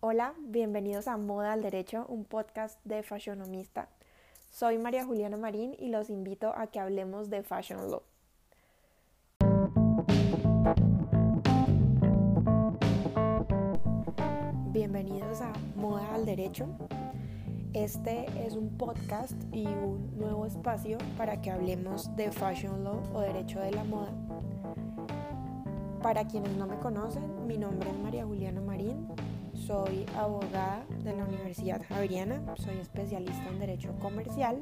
Hola, bienvenidos a Moda al Derecho, un podcast de fashionomista. Soy María Juliana Marín y los invito a que hablemos de Fashion Law. Bienvenidos a Moda al Derecho. Este es un podcast y un nuevo espacio para que hablemos de Fashion Law o Derecho de la Moda. Para quienes no me conocen, mi nombre es María Juliana Marín, soy abogada de la Universidad Javeriana, soy especialista en Derecho Comercial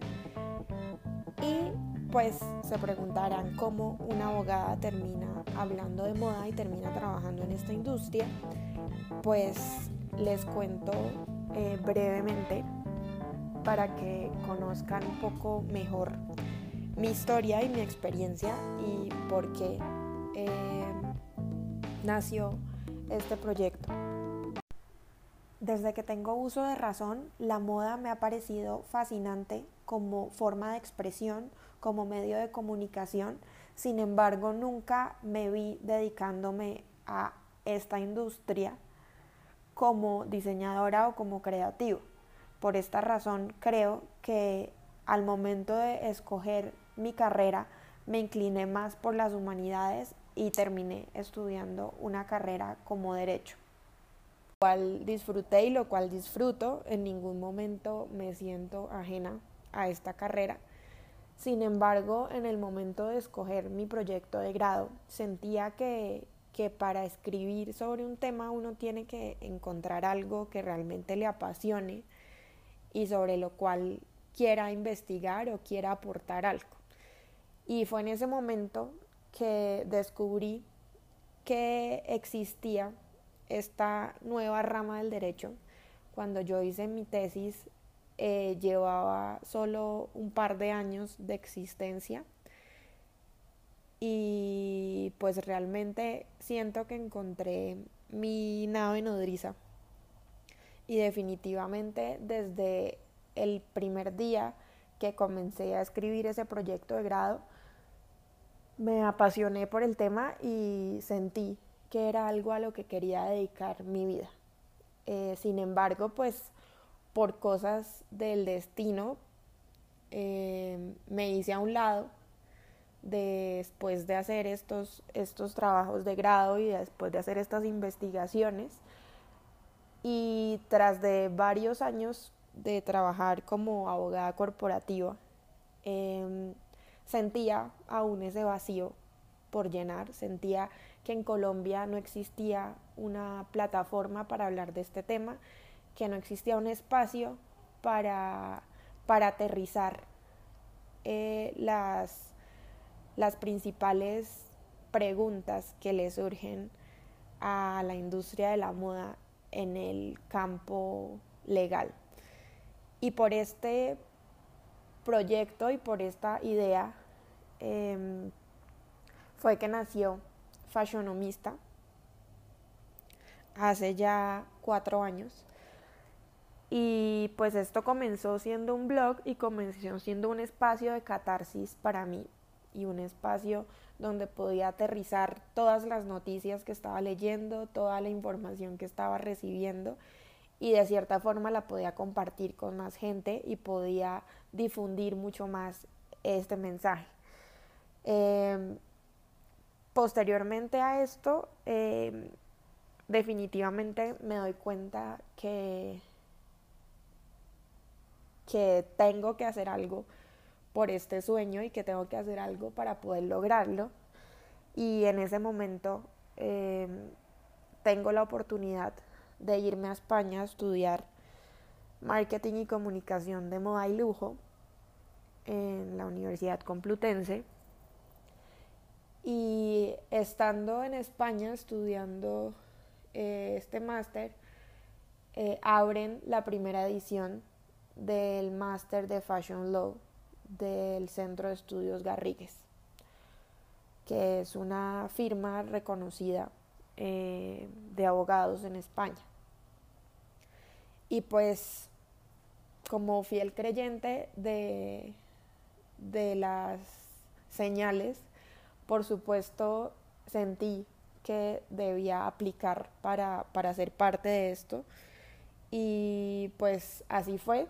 y pues se preguntarán cómo una abogada termina hablando de moda y termina trabajando en esta industria. Pues les cuento eh, brevemente para que conozcan un poco mejor mi historia y mi experiencia y por qué eh, nació este proyecto. Desde que tengo uso de razón, la moda me ha parecido fascinante como forma de expresión, como medio de comunicación. Sin embargo, nunca me vi dedicándome a esta industria como diseñadora o como creativo. Por esta razón, creo que al momento de escoger mi carrera, me incliné más por las humanidades y terminé estudiando una carrera como derecho cual disfruté y lo cual disfruto, en ningún momento me siento ajena a esta carrera. Sin embargo, en el momento de escoger mi proyecto de grado, sentía que, que para escribir sobre un tema uno tiene que encontrar algo que realmente le apasione y sobre lo cual quiera investigar o quiera aportar algo. Y fue en ese momento que descubrí que existía esta nueva rama del derecho. Cuando yo hice mi tesis eh, llevaba solo un par de años de existencia y pues realmente siento que encontré mi nave nodriza y definitivamente desde el primer día que comencé a escribir ese proyecto de grado me apasioné por el tema y sentí que era algo a lo que quería dedicar mi vida. Eh, sin embargo, pues por cosas del destino, eh, me hice a un lado después de hacer estos, estos trabajos de grado y después de hacer estas investigaciones. Y tras de varios años de trabajar como abogada corporativa, em, sentía aún ese vacío por llenar, sentía que en Colombia no existía una plataforma para hablar de este tema, que no existía un espacio para, para aterrizar eh, las, las principales preguntas que le surgen a la industria de la moda en el campo legal. Y por este proyecto y por esta idea em, fue que nació fashionomista hace ya cuatro años. Y pues esto comenzó siendo un blog y comenzó siendo un espacio de catarsis para mí y un espacio donde podía aterrizar todas las noticias que estaba leyendo, toda la información que estaba recibiendo y de cierta forma la podía compartir con más gente y podía difundir mucho más este mensaje. Em, posteriormente a esto, em, definitivamente me doy cuenta que, que tengo que hacer algo por este sueño y que tengo que hacer algo para poder lograrlo. Y en ese momento em, tengo la oportunidad de irme a España a estudiar marketing y comunicación de moda y lujo en la Universidad Complutense y estando en España estudiando eh, este máster, eh, abren la primera edición del máster de Fashion Law del Centro de Estudios Garrigues, que es una firma reconocida eh, de abogados en España. Y pues como fiel creyente de, de las señales, por supuesto sentí que debía aplicar para, para ser parte de esto. Y pues así fue.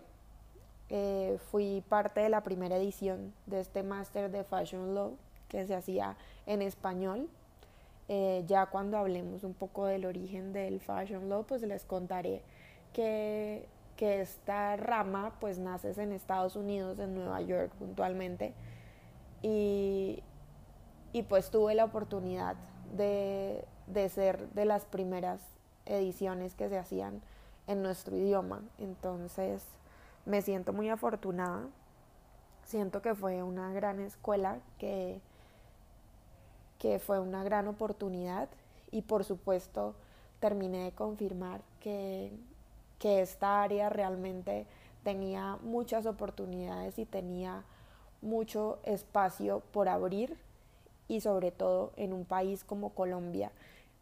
Eh, fui parte de la primera edición de este máster de Fashion Law que se hacía en español. Eh, ya cuando hablemos un poco del origen del Fashion Law, pues les contaré que, que esta rama pues nace en Estados Unidos, en Nueva York puntualmente. Y, y pues tuve la oportunidad de, de ser de las primeras ediciones que se hacían en nuestro idioma. Entonces me siento muy afortunada. Siento que fue una gran escuela, que, que fue una gran oportunidad y por supuesto terminé de confirmar que, que esta área realmente tenía muchas oportunidades y tenía mucho espacio por abrir y sobre todo en un país como Colombia,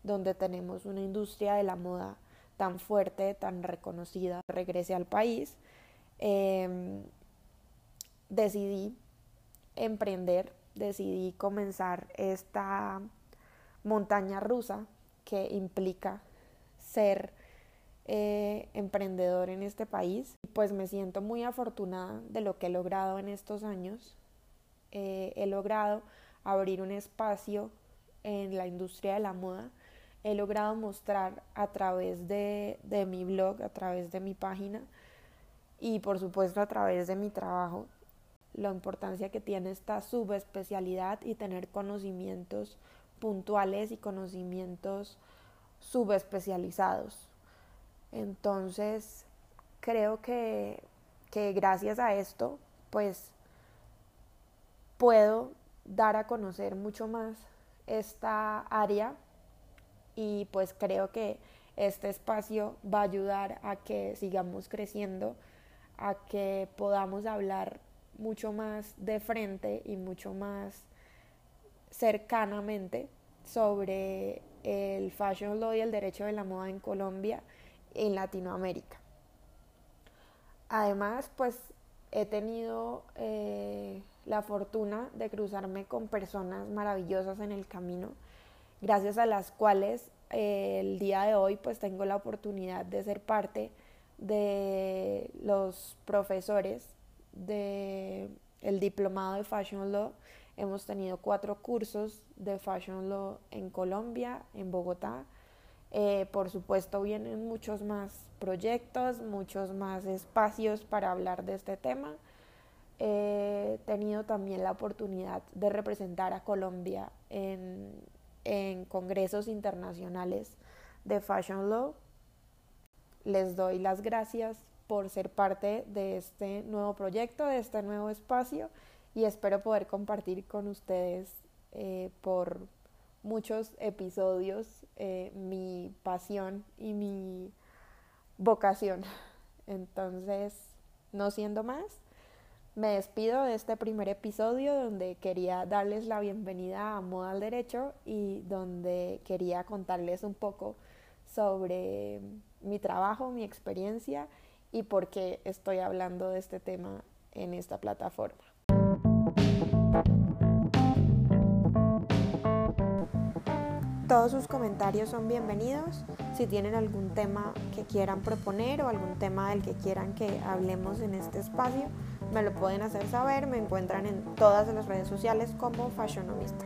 donde tenemos una industria de la moda tan fuerte, tan reconocida, regrese al país, em, decidí emprender, decidí comenzar esta montaña rusa que implica ser eh, emprendedor en este país. Pues me siento muy afortunada de lo que he logrado en estos años. Eh, he logrado abrir un espacio en la industria de la moda he logrado mostrar a través de, mi blog, a través de mi página y por supuesto a través de mi trabajo la importancia que tiene esta subespecialidad y tener conocimientos puntuales y conocimientos subespecializados. Entonces, creo que, que gracias a esto, pues puedo dar a conocer mucho más esta área y pues creo que este espacio va a ayudar a que sigamos creciendo, a que podamos hablar mucho más de frente y mucho más cercanamente sobre el fashion law y el derecho de la moda en Colombia en Latinoamérica. Además, pues he tenido eh, la fortuna de cruzarme con personas maravillosas en el camino gracias a las cuales eh, el día de hoy pues tengo la oportunidad de ser parte de los profesores del el diplomado de Fashion Law. Hemos tenido cuatro cursos de Fashion Law en Colombia, en Bogotá. Eh, por supuesto vienen muchos más proyectos, muchos más espacios para hablar de este tema. He tenido también la oportunidad de representar a Colombia en en congresos internacionales de Fashion Law. Les doy las gracias por ser parte de este nuevo proyecto, de este nuevo espacio y espero poder compartir con ustedes eh, por muchos episodios eh, mi pasión y mi vocación. Entonces, no siendo más, me despido de este primer episodio donde quería darles la bienvenida a Moda al Derecho y donde quería contarles un poco sobre mi trabajo, mi experiencia y por qué estoy hablando de este tema en esta plataforma. Todos sus comentarios son bienvenidos. Si tienen algún tema que quieran proponer o algún tema del que quieran que hablemos en este espacio, me lo pueden hacer saber. Me encuentran en todas las redes sociales como Fashionomista.